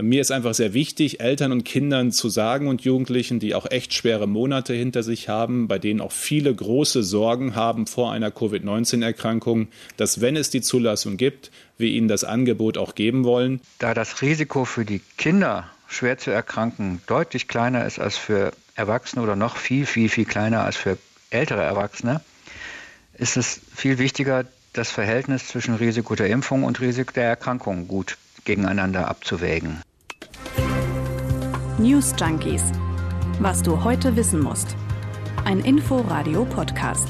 Mir ist einfach sehr wichtig, Eltern und Kindern zu sagen und Jugendlichen, die auch echt schwere Monate hinter sich haben, bei denen auch viele große Sorgen haben vor einer Covid-19-Erkrankung, dass wenn es die Zulassung gibt, wir ihnen das Angebot auch geben wollen. Da das Risiko für die Kinder schwer zu erkranken deutlich kleiner ist als für Erwachsene oder noch viel, viel, viel kleiner als für ältere Erwachsene, ist es viel wichtiger, das Verhältnis zwischen Risiko der Impfung und Risiko der Erkrankung gut gegeneinander abzuwägen. News Junkies. Was du heute wissen musst. Ein Info-Radio-Podcast.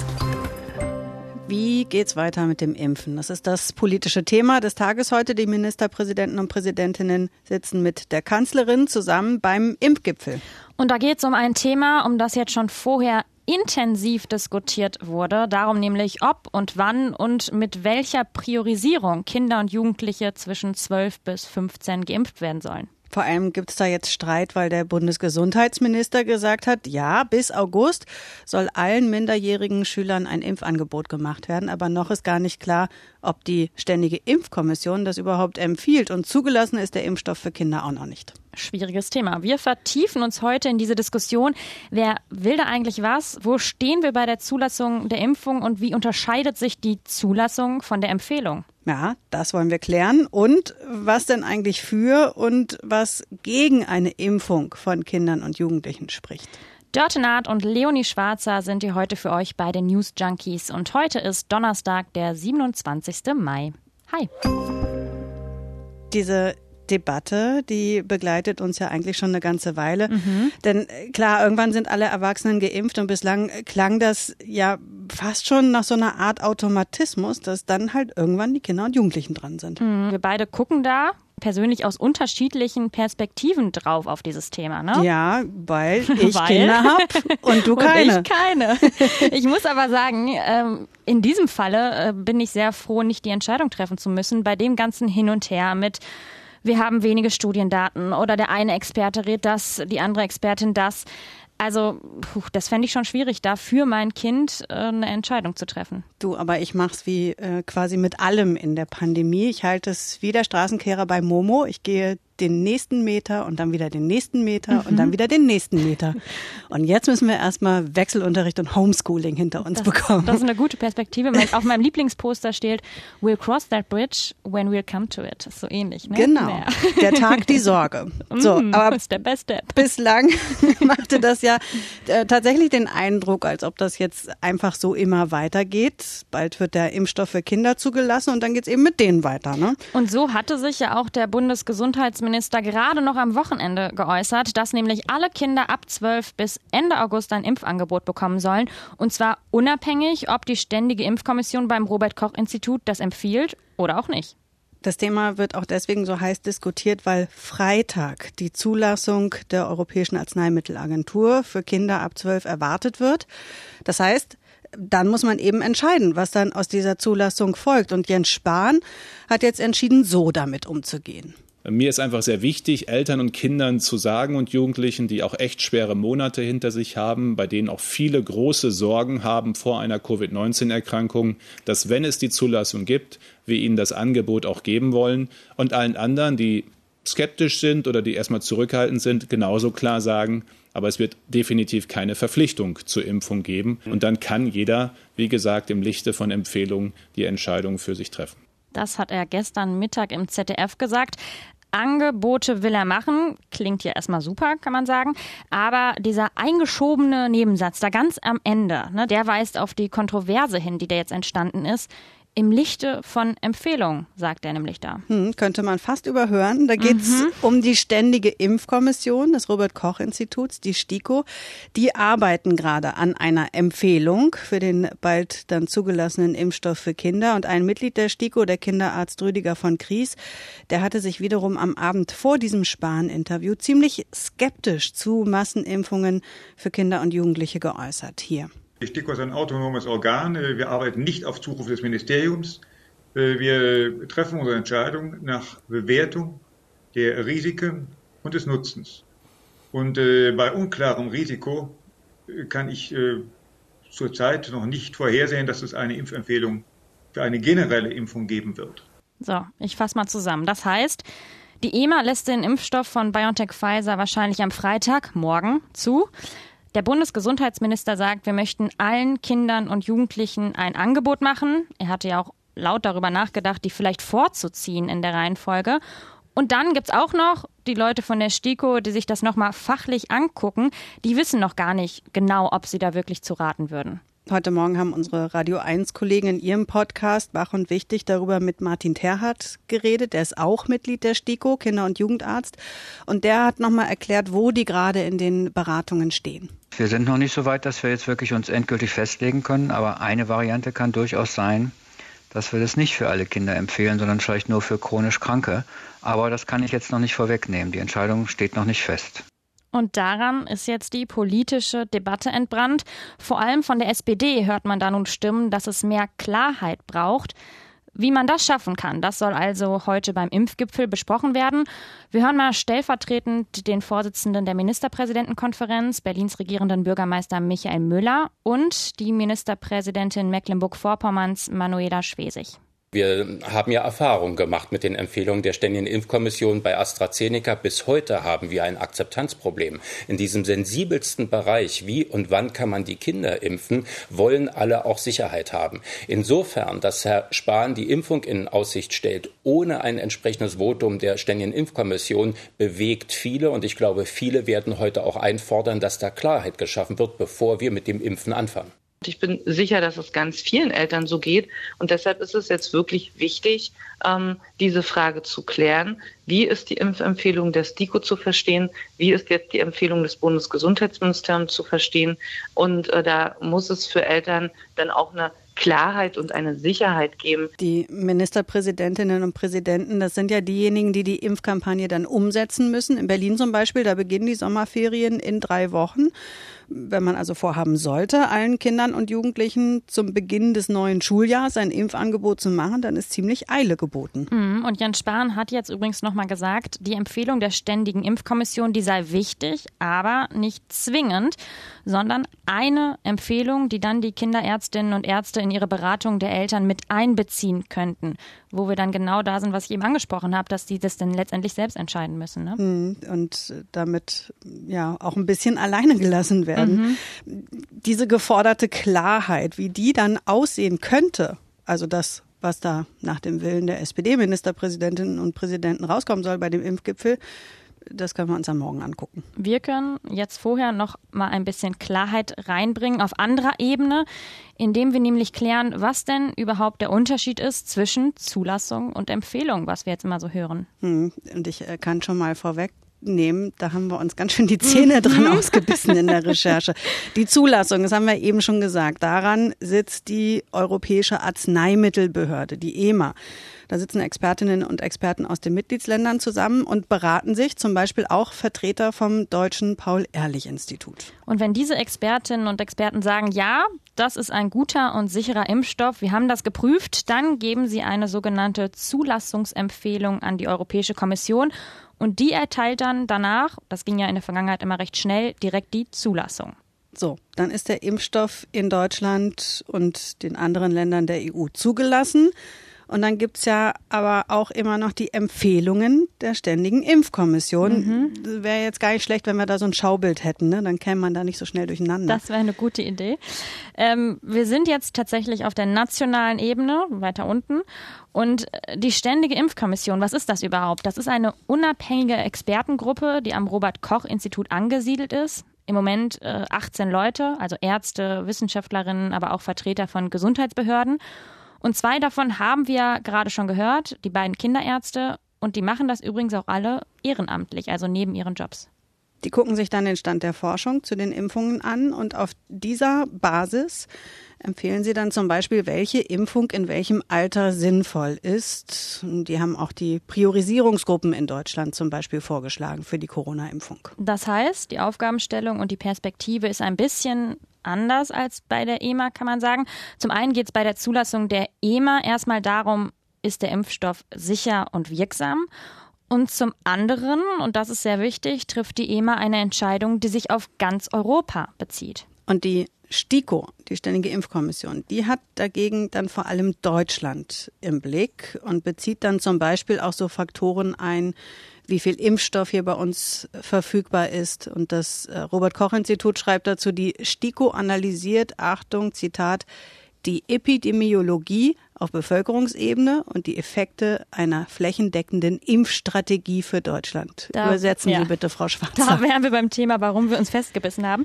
Wie geht's weiter mit dem Impfen? Das ist das politische Thema des Tages heute. Die Ministerpräsidenten und Präsidentinnen sitzen mit der Kanzlerin zusammen beim Impfgipfel. Und da geht es um ein Thema, um das jetzt schon vorher intensiv diskutiert wurde, darum nämlich, ob und wann und mit welcher Priorisierung Kinder und Jugendliche zwischen 12 bis 15 geimpft werden sollen. Vor allem gibt es da jetzt Streit, weil der Bundesgesundheitsminister gesagt hat, ja, bis August soll allen minderjährigen Schülern ein Impfangebot gemacht werden. Aber noch ist gar nicht klar, ob die Ständige Impfkommission das überhaupt empfiehlt. Und zugelassen ist der Impfstoff für Kinder auch noch nicht. Schwieriges Thema. Wir vertiefen uns heute in diese Diskussion. Wer will da eigentlich was? Wo stehen wir bei der Zulassung der Impfung und wie unterscheidet sich die Zulassung von der Empfehlung? Ja, das wollen wir klären. Und was denn eigentlich für und was gegen eine Impfung von Kindern und Jugendlichen spricht. Dörte Naht und Leonie Schwarzer sind hier heute für euch bei den News Junkies. Und heute ist Donnerstag, der 27. Mai. Hi. Diese Debatte, die begleitet uns ja eigentlich schon eine ganze Weile. Mhm. Denn äh, klar, irgendwann sind alle Erwachsenen geimpft und bislang klang das ja fast schon nach so einer Art Automatismus, dass dann halt irgendwann die Kinder und Jugendlichen dran sind. Mhm. Wir beide gucken da persönlich aus unterschiedlichen Perspektiven drauf auf dieses Thema, ne? Ja, weil ich weil? Kinder habe und du keine. Und ich keine. Ich muss aber sagen, ähm, in diesem Falle äh, bin ich sehr froh, nicht die Entscheidung treffen zu müssen bei dem ganzen Hin und Her mit wir haben wenige Studiendaten oder der eine Experte rät das, die andere Expertin das. Also, puh, das fände ich schon schwierig, da für mein Kind äh, eine Entscheidung zu treffen. Du, aber ich mache es wie äh, quasi mit allem in der Pandemie. Ich halte es wie der Straßenkehrer bei Momo. Ich gehe den nächsten Meter und dann wieder den nächsten Meter mhm. und dann mhm. wieder den nächsten Meter. Und jetzt müssen wir erstmal Wechselunterricht und Homeschooling hinter uns das, bekommen. Das ist eine gute Perspektive. Auf meinem Lieblingsposter steht, we'll cross that bridge when we'll come to it. So ähnlich, ne? Genau. Ja. Der Tag, die Sorge. So, mm, aber step by step. bislang machte das ja äh, tatsächlich den Eindruck, als ob das jetzt einfach so immer weitergeht. Bald wird der Impfstoff für Kinder zugelassen und dann geht es eben mit denen weiter. Ne? Und so hatte sich ja auch der Bundesgesundheitsminister Bundesminister gerade noch am Wochenende geäußert, dass nämlich alle Kinder ab 12 bis Ende August ein Impfangebot bekommen sollen. Und zwar unabhängig, ob die Ständige Impfkommission beim Robert Koch Institut das empfiehlt oder auch nicht. Das Thema wird auch deswegen so heiß diskutiert, weil Freitag die Zulassung der Europäischen Arzneimittelagentur für Kinder ab 12 erwartet wird. Das heißt, dann muss man eben entscheiden, was dann aus dieser Zulassung folgt. Und Jens Spahn hat jetzt entschieden, so damit umzugehen. Mir ist einfach sehr wichtig, Eltern und Kindern zu sagen und Jugendlichen, die auch echt schwere Monate hinter sich haben, bei denen auch viele große Sorgen haben vor einer Covid-19-Erkrankung, dass wenn es die Zulassung gibt, wir ihnen das Angebot auch geben wollen und allen anderen, die skeptisch sind oder die erstmal zurückhaltend sind, genauso klar sagen, aber es wird definitiv keine Verpflichtung zur Impfung geben. Und dann kann jeder, wie gesagt, im Lichte von Empfehlungen die Entscheidung für sich treffen. Das hat er gestern Mittag im ZDF gesagt. Angebote will er machen. Klingt ja erstmal super, kann man sagen. Aber dieser eingeschobene Nebensatz da ganz am Ende, ne, der weist auf die Kontroverse hin, die da jetzt entstanden ist im Lichte von Empfehlungen, sagt er nämlich da. Hm, könnte man fast überhören. Da geht es mhm. um die Ständige Impfkommission des Robert Koch Instituts, die STIKO. Die arbeiten gerade an einer Empfehlung für den bald dann zugelassenen Impfstoff für Kinder. Und ein Mitglied der STIKO, der Kinderarzt Rüdiger von Kries, der hatte sich wiederum am Abend vor diesem Spahn-Interview ziemlich skeptisch zu Massenimpfungen für Kinder und Jugendliche geäußert. Hier. Die STIKO ist ein autonomes Organ. Wir arbeiten nicht auf Zuruf des Ministeriums. Wir treffen unsere Entscheidung nach Bewertung der Risiken und des Nutzens. Und äh, bei unklarem Risiko kann ich äh, zurzeit noch nicht vorhersehen, dass es eine Impfempfehlung für eine generelle Impfung geben wird. So, ich fasse mal zusammen. Das heißt, Die EMA lässt den Impfstoff von BioNTech Pfizer wahrscheinlich am Freitag, morgen, zu. Der Bundesgesundheitsminister sagt, wir möchten allen Kindern und Jugendlichen ein Angebot machen. Er hatte ja auch laut darüber nachgedacht, die vielleicht vorzuziehen in der Reihenfolge. Und dann gibt's auch noch die Leute von der STIKO, die sich das nochmal fachlich angucken. Die wissen noch gar nicht genau, ob sie da wirklich zu raten würden. Heute Morgen haben unsere Radio 1 Kollegen in ihrem Podcast Wach und Wichtig darüber mit Martin Terhardt geredet. Der ist auch Mitglied der STIKO, Kinder- und Jugendarzt. Und der hat nochmal erklärt, wo die gerade in den Beratungen stehen. Wir sind noch nicht so weit, dass wir jetzt wirklich uns endgültig festlegen können. Aber eine Variante kann durchaus sein, dass wir das nicht für alle Kinder empfehlen, sondern vielleicht nur für chronisch Kranke. Aber das kann ich jetzt noch nicht vorwegnehmen. Die Entscheidung steht noch nicht fest. Und daran ist jetzt die politische Debatte entbrannt. Vor allem von der SPD hört man da nun Stimmen, dass es mehr Klarheit braucht. Wie man das schaffen kann, das soll also heute beim Impfgipfel besprochen werden. Wir hören mal stellvertretend den Vorsitzenden der Ministerpräsidentenkonferenz, Berlins regierenden Bürgermeister Michael Müller und die Ministerpräsidentin Mecklenburg-Vorpommerns Manuela Schwesig. Wir haben ja Erfahrung gemacht mit den Empfehlungen der Ständigen Impfkommission bei AstraZeneca. Bis heute haben wir ein Akzeptanzproblem. In diesem sensibelsten Bereich, wie und wann kann man die Kinder impfen, wollen alle auch Sicherheit haben. Insofern, dass Herr Spahn die Impfung in Aussicht stellt, ohne ein entsprechendes Votum der Ständigen Impfkommission, bewegt viele. Und ich glaube, viele werden heute auch einfordern, dass da Klarheit geschaffen wird, bevor wir mit dem Impfen anfangen. Ich bin sicher, dass es ganz vielen Eltern so geht. Und deshalb ist es jetzt wirklich wichtig, ähm, diese Frage zu klären. Wie ist die Impfempfehlung der STIKO zu verstehen? Wie ist jetzt die Empfehlung des Bundesgesundheitsministeriums zu verstehen? Und äh, da muss es für Eltern dann auch eine Klarheit und eine Sicherheit geben. Die Ministerpräsidentinnen und Präsidenten, das sind ja diejenigen, die die Impfkampagne dann umsetzen müssen. In Berlin zum Beispiel, da beginnen die Sommerferien in drei Wochen. Wenn man also vorhaben sollte, allen Kindern und Jugendlichen zum Beginn des neuen Schuljahres ein Impfangebot zu machen, dann ist ziemlich Eile geboten. Mhm. Und Jens Spahn hat jetzt übrigens nochmal gesagt, die Empfehlung der Ständigen Impfkommission, die sei wichtig, aber nicht zwingend, sondern eine Empfehlung, die dann die Kinderärztinnen und Ärzte in ihre Beratung der Eltern mit einbeziehen könnten, wo wir dann genau da sind, was ich eben angesprochen habe, dass die das dann letztendlich selbst entscheiden müssen. Ne? Mhm. Und damit ja auch ein bisschen alleine gelassen werden werden. Mhm. Diese geforderte Klarheit, wie die dann aussehen könnte, also das, was da nach dem Willen der SPD-Ministerpräsidentinnen und Präsidenten rauskommen soll bei dem Impfgipfel, das können wir uns am Morgen angucken. Wir können jetzt vorher noch mal ein bisschen Klarheit reinbringen auf anderer Ebene, indem wir nämlich klären, was denn überhaupt der Unterschied ist zwischen Zulassung und Empfehlung, was wir jetzt immer so hören. Hm, und ich äh, kann schon mal vorweg nehmen, da haben wir uns ganz schön die Zähne dran mhm. ausgebissen in der Recherche. Die Zulassung, das haben wir eben schon gesagt, daran sitzt die Europäische Arzneimittelbehörde, die EMA. Da sitzen Expertinnen und Experten aus den Mitgliedsländern zusammen und beraten sich, zum Beispiel auch Vertreter vom Deutschen Paul-Ehrlich-Institut. Und wenn diese Expertinnen und Experten sagen, ja, das ist ein guter und sicherer Impfstoff, wir haben das geprüft, dann geben sie eine sogenannte Zulassungsempfehlung an die Europäische Kommission und die erteilt dann danach, das ging ja in der Vergangenheit immer recht schnell, direkt die Zulassung. So, dann ist der Impfstoff in Deutschland und den anderen Ländern der EU zugelassen. Und dann gibt's ja aber auch immer noch die Empfehlungen der Ständigen Impfkommission. Mhm. Wäre jetzt gar nicht schlecht, wenn wir da so ein Schaubild hätten, ne? dann käme man da nicht so schnell durcheinander. Das wäre eine gute Idee. Ähm, wir sind jetzt tatsächlich auf der nationalen Ebene, weiter unten. Und die Ständige Impfkommission, was ist das überhaupt? Das ist eine unabhängige Expertengruppe, die am Robert Koch Institut angesiedelt ist im Moment äh, 18 Leute, also Ärzte, Wissenschaftlerinnen, aber auch Vertreter von Gesundheitsbehörden. Und zwei davon haben wir gerade schon gehört, die beiden Kinderärzte. Und die machen das übrigens auch alle ehrenamtlich, also neben ihren Jobs. Die gucken sich dann den Stand der Forschung zu den Impfungen an und auf dieser Basis empfehlen sie dann zum Beispiel, welche Impfung in welchem Alter sinnvoll ist. Die haben auch die Priorisierungsgruppen in Deutschland zum Beispiel vorgeschlagen für die Corona-Impfung. Das heißt, die Aufgabenstellung und die Perspektive ist ein bisschen anders als bei der EMA, kann man sagen. Zum einen geht es bei der Zulassung der EMA erstmal darum, ist der Impfstoff sicher und wirksam? Und zum anderen, und das ist sehr wichtig, trifft die EMA eine Entscheidung, die sich auf ganz Europa bezieht. Und die STIKO, die Ständige Impfkommission, die hat dagegen dann vor allem Deutschland im Blick und bezieht dann zum Beispiel auch so Faktoren ein wie viel Impfstoff hier bei uns verfügbar ist. Und das äh, Robert Koch Institut schreibt dazu, die STIKO analysiert, Achtung, Zitat, die Epidemiologie auf Bevölkerungsebene und die Effekte einer flächendeckenden Impfstrategie für Deutschland. Da, Übersetzen ja. Sie bitte, Frau Schwarzer. Da wären wir beim Thema, warum wir uns festgebissen haben.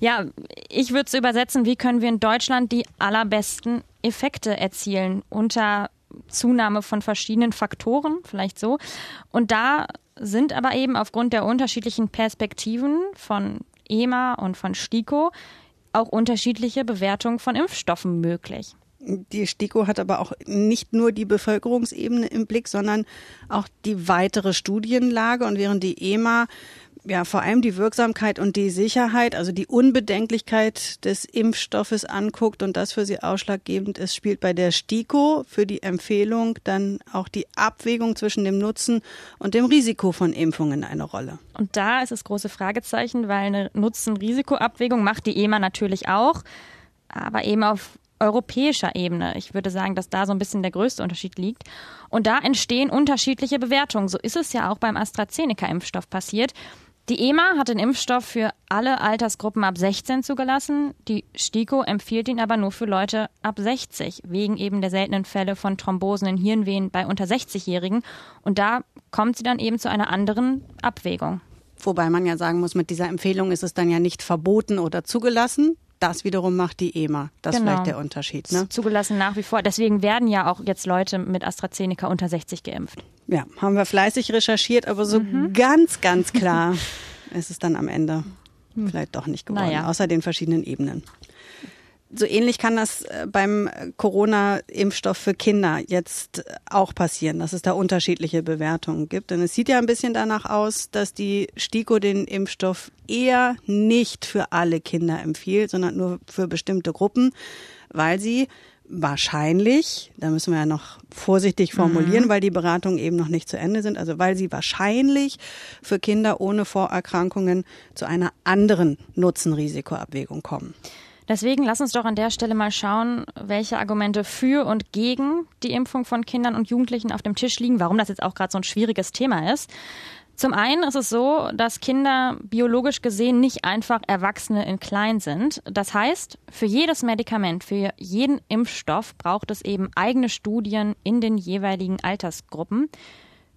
Ja, ich würde es übersetzen, wie können wir in Deutschland die allerbesten Effekte erzielen unter Zunahme von verschiedenen Faktoren, vielleicht so. Und da sind aber eben aufgrund der unterschiedlichen Perspektiven von EMA und von STIKO auch unterschiedliche Bewertungen von Impfstoffen möglich. Die STIKO hat aber auch nicht nur die Bevölkerungsebene im Blick, sondern auch die weitere Studienlage. Und während die EMA ja vor allem die Wirksamkeit und die Sicherheit, also die Unbedenklichkeit des Impfstoffes anguckt und das für sie ausschlaggebend ist, spielt bei der STIKO für die Empfehlung dann auch die Abwägung zwischen dem Nutzen und dem Risiko von Impfungen eine Rolle. Und da ist das große Fragezeichen, weil eine Nutzen-Risiko-Abwägung macht die EMA natürlich auch, aber eben auf europäischer Ebene. Ich würde sagen, dass da so ein bisschen der größte Unterschied liegt. Und da entstehen unterschiedliche Bewertungen. So ist es ja auch beim AstraZeneca-Impfstoff passiert. Die EMA hat den Impfstoff für alle Altersgruppen ab 16 zugelassen. Die STIKO empfiehlt ihn aber nur für Leute ab 60, wegen eben der seltenen Fälle von Thrombosen in Hirnvenen bei unter 60-Jährigen. Und da kommt sie dann eben zu einer anderen Abwägung. Wobei man ja sagen muss, mit dieser Empfehlung ist es dann ja nicht verboten oder zugelassen. Das wiederum macht die EMA. Das genau. ist vielleicht der Unterschied. Ne? Zugelassen nach wie vor. Deswegen werden ja auch jetzt Leute mit AstraZeneca unter 60 geimpft. Ja, haben wir fleißig recherchiert, aber so mhm. ganz, ganz klar ist es dann am Ende vielleicht doch nicht geworden, naja. außer den verschiedenen Ebenen. So ähnlich kann das äh, beim Corona-Impfstoff für Kinder jetzt auch passieren, dass es da unterschiedliche Bewertungen gibt. Denn es sieht ja ein bisschen danach aus, dass die STIKO den Impfstoff eher nicht für alle Kinder empfiehlt, sondern nur für bestimmte Gruppen, weil sie wahrscheinlich, da müssen wir ja noch vorsichtig formulieren, mhm. weil die Beratungen eben noch nicht zu Ende sind, also weil sie wahrscheinlich für Kinder ohne Vorerkrankungen zu einer anderen Nutzen-Risikoabwägung kommen. Deswegen lass uns doch an der Stelle mal schauen, welche Argumente für und gegen die Impfung von Kindern und Jugendlichen auf dem Tisch liegen, warum das jetzt auch gerade so ein schwieriges Thema ist. Zum einen ist es so, dass Kinder biologisch gesehen nicht einfach Erwachsene in klein sind. Das heißt, für jedes Medikament, für jeden Impfstoff braucht es eben eigene Studien in den jeweiligen Altersgruppen.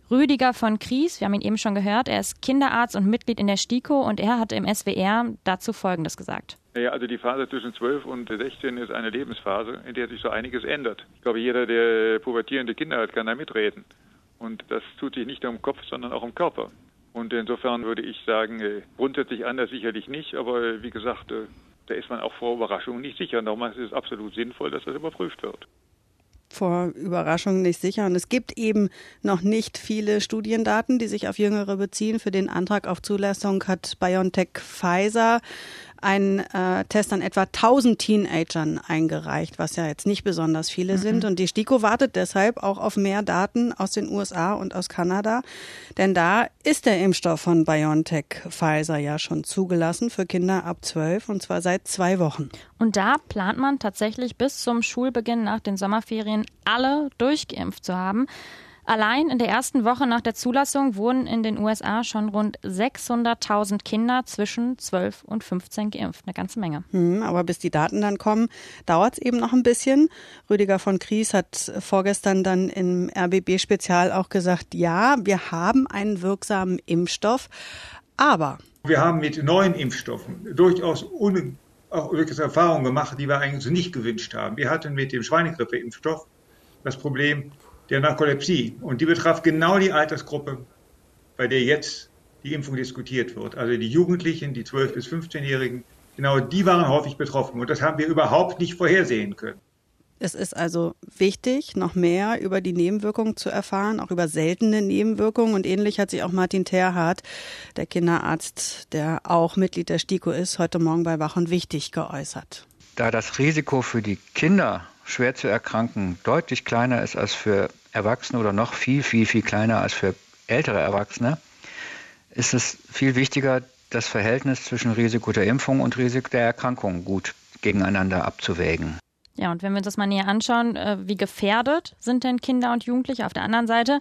Rüdiger von Kries, wir haben ihn eben schon gehört, er ist Kinderarzt und Mitglied in der STIKO und er hat im SWR dazu Folgendes gesagt. Naja, also die Phase zwischen 12 und 16 ist eine Lebensphase, in der sich so einiges ändert. Ich glaube, jeder, der pubertierende Kinder hat, kann da mitreden. Und das tut sich nicht nur im Kopf, sondern auch im Körper. Und insofern würde ich sagen, äh, grundsätzlich anders sicherlich nicht, aber äh, wie gesagt, äh, da ist man auch vor Überraschungen nicht sicher. Darum ist es absolut sinnvoll, dass das überprüft wird vor Überraschungen nicht sicher. Und es gibt eben noch nicht viele Studiendaten, die sich auf Jüngere beziehen. Für den Antrag auf Zulassung hat BioNTech Pfizer einen äh, Test an etwa 1000 Teenagern eingereicht, was ja jetzt nicht besonders viele mhm. sind. Und die STIKO wartet deshalb auch auf mehr Daten aus den USA und aus Kanada. Denn da ist der Impfstoff von BioNTech Pfizer ja schon zugelassen für Kinder ab 12 und zwar seit zwei Wochen. Und da plant man tatsächlich bis zum Schulbeginn nach den Sommerferien alle durchgeimpft zu haben. Allein in der ersten Woche nach der Zulassung wurden in den USA schon rund 600.000 Kinder zwischen 12 und 15 geimpft. Eine ganze Menge. Hm, aber bis die Daten dann kommen, dauert es eben noch ein bisschen. Rüdiger von Kries hat vorgestern dann im RBB-Spezial auch gesagt, ja, wir haben einen wirksamen Impfstoff, aber wir haben mit neuen Impfstoffen durchaus un auch wirklich Erfahrungen gemacht, die wir eigentlich nicht gewünscht haben. Wir hatten mit dem Schweinegrippe-Impfstoff das Problem, der Narkolepsie. Und die betraf genau die Altersgruppe, bei der jetzt die Impfung diskutiert wird. Also die Jugendlichen, die 12- bis 15-Jährigen, genau die waren häufig betroffen. Und das haben wir überhaupt nicht vorhersehen können. Es ist also wichtig, noch mehr über die Nebenwirkungen zu erfahren, auch über seltene Nebenwirkungen. Und ähnlich hat sich auch Martin Terhardt, der Kinderarzt, der auch Mitglied der STIKO ist, heute Morgen bei Wach und Wichtig geäußert. Da das Risiko für die Kinder schwer zu erkranken deutlich kleiner ist als für Erwachsene oder noch viel, viel, viel kleiner als für ältere Erwachsene, ist es viel wichtiger, das Verhältnis zwischen Risiko der Impfung und Risiko der Erkrankung gut gegeneinander abzuwägen. Ja, und wenn wir uns das mal näher anschauen, äh, wie gefährdet sind denn Kinder und Jugendliche auf der anderen Seite?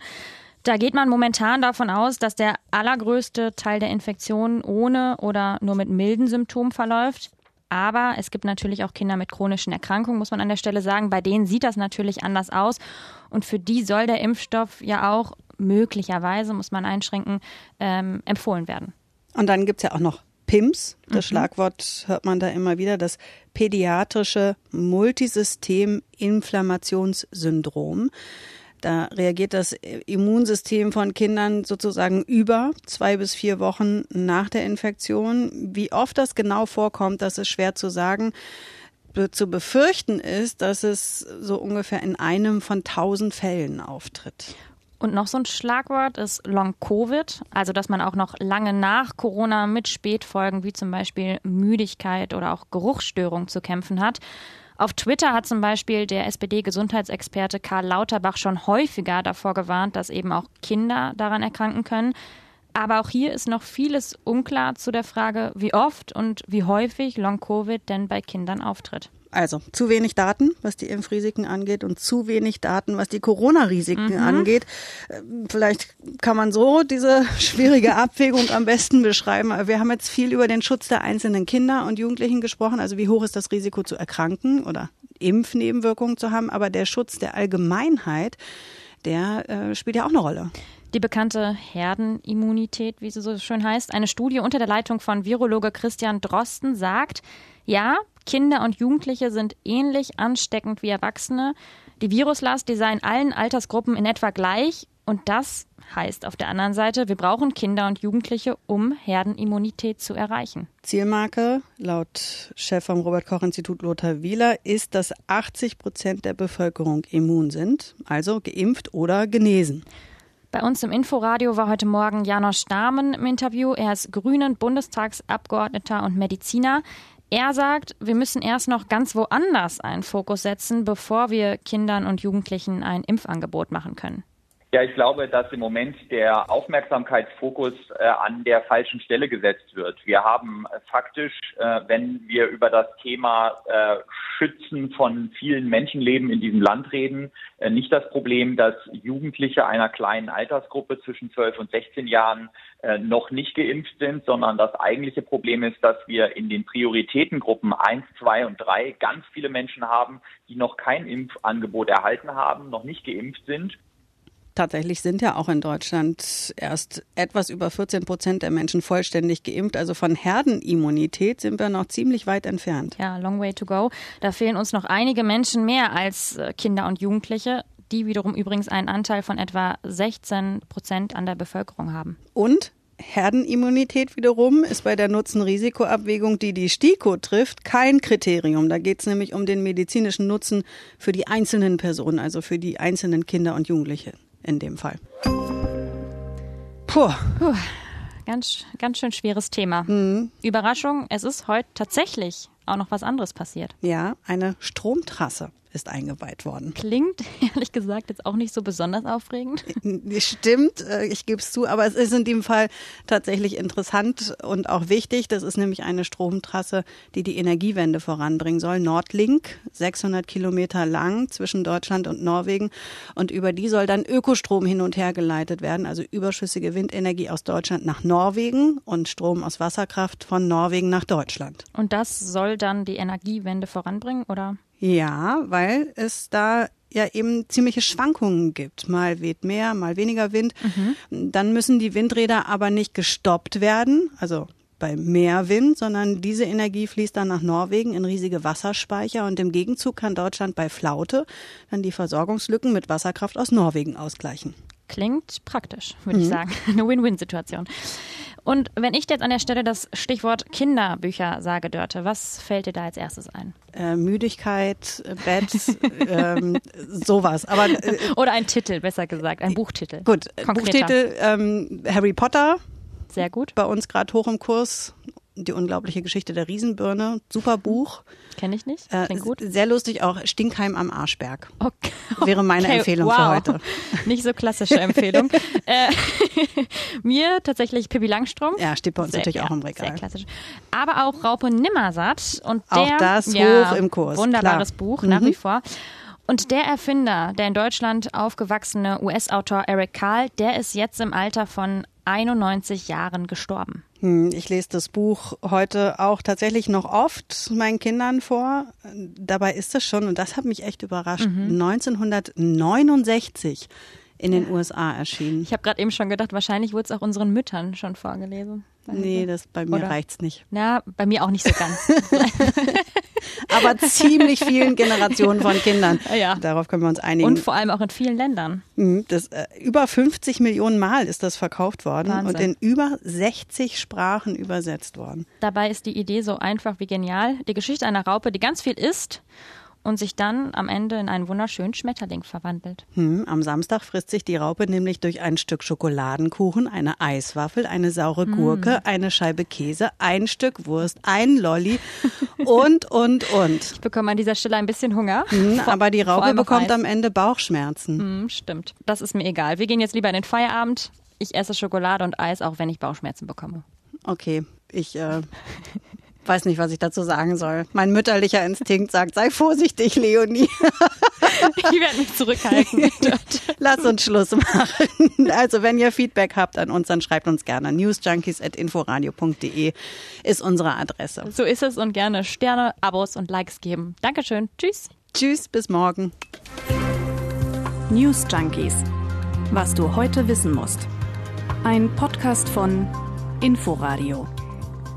Da geht man momentan davon aus, dass der allergrößte Teil der Infektion ohne oder nur mit milden Symptomen verläuft. Aber es gibt natürlich auch Kinder mit chronischen Erkrankungen, muss man an der Stelle sagen. Bei denen sieht das natürlich anders aus. Und für die soll der Impfstoff ja auch möglicherweise, muss man einschränken, ähm, empfohlen werden. Und dann gibt es ja auch noch PIMS. Das mhm. Schlagwort hört man da immer wieder. Das pädiatrische Multisystem-Inflammationssyndrom. Da reagiert das Immunsystem von Kindern sozusagen über zwei bis vier Wochen nach der Infektion. Wie oft das genau vorkommt, das ist schwer zu sagen. Zu befürchten ist, dass es so ungefähr in einem von tausend Fällen auftritt. Und noch so ein Schlagwort ist Long-Covid, also dass man auch noch lange nach Corona mit Spätfolgen wie zum Beispiel Müdigkeit oder auch Geruchsstörungen zu kämpfen hat. Auf Twitter hat zum Beispiel der SPD-Gesundheitsexperte Karl Lauterbach schon häufiger davor gewarnt, dass eben auch Kinder daran erkranken können. Aber auch hier ist noch vieles unklar zu der Frage, wie oft und wie häufig Long-Covid denn bei Kindern auftritt. Also zu wenig Daten, was die Impfrisiken angeht und zu wenig Daten, was die Corona-Risiken mhm. angeht. Ähm, vielleicht kann man so diese schwierige Abwägung am besten beschreiben. Wir haben jetzt viel über den Schutz der einzelnen Kinder und Jugendlichen gesprochen. Also wie hoch ist das Risiko zu erkranken oder Impfnebenwirkungen zu haben. Aber der Schutz der Allgemeinheit, der äh, spielt ja auch eine Rolle. Die bekannte Herdenimmunität, wie sie so schön heißt. Eine Studie unter der Leitung von Virologe Christian Drosten sagt, ja, Kinder und Jugendliche sind ähnlich ansteckend wie Erwachsene. Die Viruslast, die sei in allen Altersgruppen in etwa gleich. Und das heißt auf der anderen Seite, wir brauchen Kinder und Jugendliche, um Herdenimmunität zu erreichen. Zielmarke laut Chef vom Robert Koch Institut Lothar Wieler ist, dass 80 Prozent der Bevölkerung immun sind, also geimpft oder genesen. Bei uns im Inforadio war heute Morgen Janosch Stamen im Interview. Er ist Grünen Bundestagsabgeordneter und Mediziner. Er sagt, wir müssen erst noch ganz woanders einen Fokus setzen, bevor wir Kindern und Jugendlichen ein Impfangebot machen können. Ja, ich glaube, dass im Moment der Aufmerksamkeitsfokus äh, an der falschen Stelle gesetzt wird. Wir haben äh, faktisch, äh, wenn wir über das Thema äh, Schützen von vielen Menschenleben in diesem Land reden, äh, nicht das Problem, dass Jugendliche einer kleinen Altersgruppe zwischen 12 und 16 Jahren noch nicht geimpft sind, sondern das eigentliche Problem ist, dass wir in den Prioritätengruppen 1, 2 und 3 ganz viele Menschen haben, die noch kein Impfangebot erhalten haben, noch nicht geimpft sind Tatsächlich sind ja auch in Deutschland erst etwas über 14 Prozent der Menschen vollständig geimpft. Also von Herdenimmunität sind wir noch ziemlich weit entfernt. Ja, long way to go. Da fehlen uns noch einige Menschen mehr als äh, Kinder und Jugendliche die wiederum übrigens einen Anteil von etwa 16 Prozent an der Bevölkerung haben. Und Herdenimmunität wiederum ist bei der Nutzen-Risiko-Abwägung, die die STIKO trifft, kein Kriterium. Da geht es nämlich um den medizinischen Nutzen für die einzelnen Personen, also für die einzelnen Kinder und Jugendliche in dem Fall. Puh. Puh. Ganz, ganz schön schweres Thema. Mhm. Überraschung, es ist heute tatsächlich auch noch was anderes passiert. Ja, eine Stromtrasse ist eingeweiht worden. Klingt ehrlich gesagt jetzt auch nicht so besonders aufregend. Stimmt, äh, ich gebe es zu, aber es ist in dem Fall tatsächlich interessant und auch wichtig. Das ist nämlich eine Stromtrasse, die die Energiewende voranbringen soll. Nordlink, 600 Kilometer lang zwischen Deutschland und Norwegen. Und über die soll dann Ökostrom hin und her geleitet werden, also überschüssige Windenergie aus Deutschland nach Norwegen und Strom aus Wasserkraft von Norwegen nach Deutschland. Und das soll dann die Energiewende voranbringen, oder? Ja, weil es da ja eben ziemliche Schwankungen gibt. Mal weht mehr, mal weniger Wind. Mhm. Dann müssen die Windräder aber nicht gestoppt werden, also bei mehr Wind, sondern diese Energie fließt dann nach Norwegen in riesige Wasserspeicher und im Gegenzug kann Deutschland bei Flaute dann die Versorgungslücken mit Wasserkraft aus Norwegen ausgleichen. Klingt praktisch, würde mhm. ich sagen. Eine Win-Win-Situation. Und wenn ich jetzt an der Stelle das Stichwort Kinderbücher sage, Dörte, was fällt dir da als erstes ein? Äh, Müdigkeit, Bett, ähm, sowas. Aber, äh, Oder ein Titel, besser gesagt, ein Buchtitel. Gut, Konkreter. Buchtitel ähm, Harry Potter. Sehr gut. Bei uns gerade hoch im Kurs. Die unglaubliche Geschichte der Riesenbirne. Super Buch. Kenne ich nicht. Klingt äh, gut. Sehr lustig auch. Stinkheim am Arschberg. Okay. Wäre meine okay. Empfehlung wow. für heute. Nicht so klassische Empfehlung. äh, mir tatsächlich Pippi Langstrom. Ja, steht bei uns sehr, natürlich ja, auch im Regal. Sehr klassisch. Aber auch Raupe Nimmersatt. Und der, auch das ja, hoch im Kurs. Wunderbares Klar. Buch, nach mhm. wie vor. Und der Erfinder, der in Deutschland aufgewachsene US-Autor Eric Carl, der ist jetzt im Alter von 91 Jahren gestorben. Hm, ich lese das Buch heute auch tatsächlich noch oft meinen Kindern vor. Dabei ist es schon, und das hat mich echt überrascht, mhm. 1969 in den USA erschienen. Ich habe gerade eben schon gedacht, wahrscheinlich wurde es auch unseren Müttern schon vorgelesen. Nee, das bei mir Oder? reicht's nicht. Ja, bei mir auch nicht so ganz. Aber ziemlich vielen Generationen von Kindern. Ja. Darauf können wir uns einigen. Und vor allem auch in vielen Ländern. Mhm, das, äh, über 50 Millionen Mal ist das verkauft worden Wahnsinn. und in über 60 Sprachen übersetzt worden. Dabei ist die Idee so einfach wie genial. Die Geschichte einer Raupe, die ganz viel isst und sich dann am Ende in einen wunderschönen Schmetterling verwandelt. Hm, am Samstag frisst sich die Raupe nämlich durch ein Stück Schokoladenkuchen, eine Eiswaffel, eine saure Gurke, hm. eine Scheibe Käse, ein Stück Wurst, ein Lolli und, und, und. Ich bekomme an dieser Stelle ein bisschen Hunger. Hm, aber die Raupe bekommt am Ende Bauchschmerzen. Hm, stimmt. Das ist mir egal. Wir gehen jetzt lieber in den Feierabend. Ich esse Schokolade und Eis, auch wenn ich Bauchschmerzen bekomme. Okay, ich äh, weiß nicht, was ich dazu sagen soll. Mein mütterlicher Instinkt sagt, sei vorsichtig, Leonie. ich werde mich zurückhalten. Lass uns Schluss machen. Also, wenn ihr Feedback habt an uns, dann schreibt uns gerne. newsjunkies.inforadio.de ist unsere Adresse. So ist es und gerne Sterne, Abos und Likes geben. Dankeschön. Tschüss. Tschüss, bis morgen. News Junkies. Was du heute wissen musst. Ein Podcast von Inforadio.